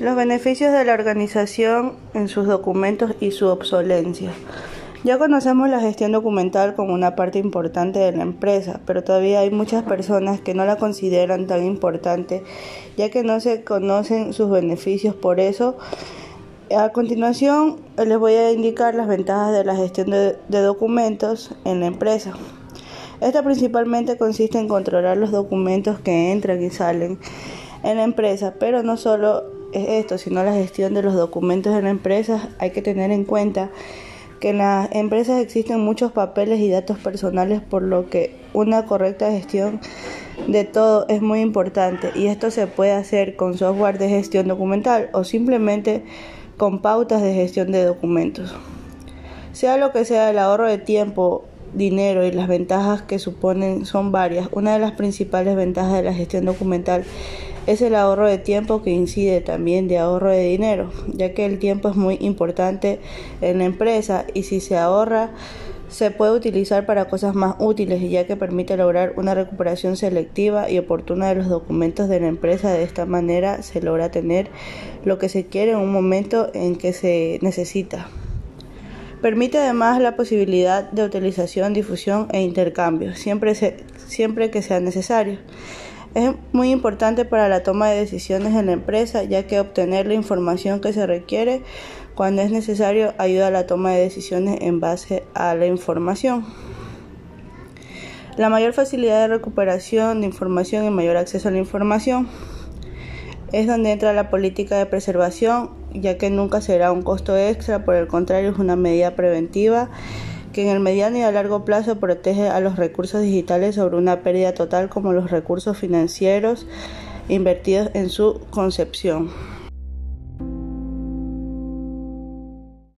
Los beneficios de la organización en sus documentos y su obsolencia. Ya conocemos la gestión documental como una parte importante de la empresa, pero todavía hay muchas personas que no la consideran tan importante, ya que no se conocen sus beneficios. Por eso, a continuación les voy a indicar las ventajas de la gestión de, documentos en la empresa. Esta principalmente consiste en controlar los documentos que entran y salen en la empresa, pero no solo es esto, sino la gestión de los documentos de la empresa. Hay que tener en cuenta que en las empresas existen muchos papeles y datos personales, por lo que una correcta gestión de todo es muy importante y esto se puede hacer con software de gestión documental o simplemente con pautas de gestión de documentos. Sea lo que sea el ahorro de tiempo, dinero y las ventajas que suponen son varias. Una de las principales ventajas de la gestión documental es el ahorro de tiempo que incide también de ahorro de dinero, ya que el tiempo es muy importante en la empresa y si se ahorra se puede utilizar para cosas más útiles ya que permite lograr una recuperación selectiva y oportuna de los documentos de la empresa. De esta manera se logra tener lo que se quiere en un momento en que se necesita. Permite además la posibilidad de utilización, difusión e intercambio, siempre, siempre que sea necesario. Es muy importante para la toma de decisiones en la empresa, ya que obtener la información que se requiere cuando es necesario ayuda a la toma de decisiones en base a la información. La mayor facilidad de recuperación de información y mayor acceso a la información es donde entra la política de preservación, ya que nunca será un costo extra, por el contrario es una medida preventiva que en el mediano y a largo plazo protege a los recursos digitales sobre una pérdida total como los recursos financieros invertidos en su concepción.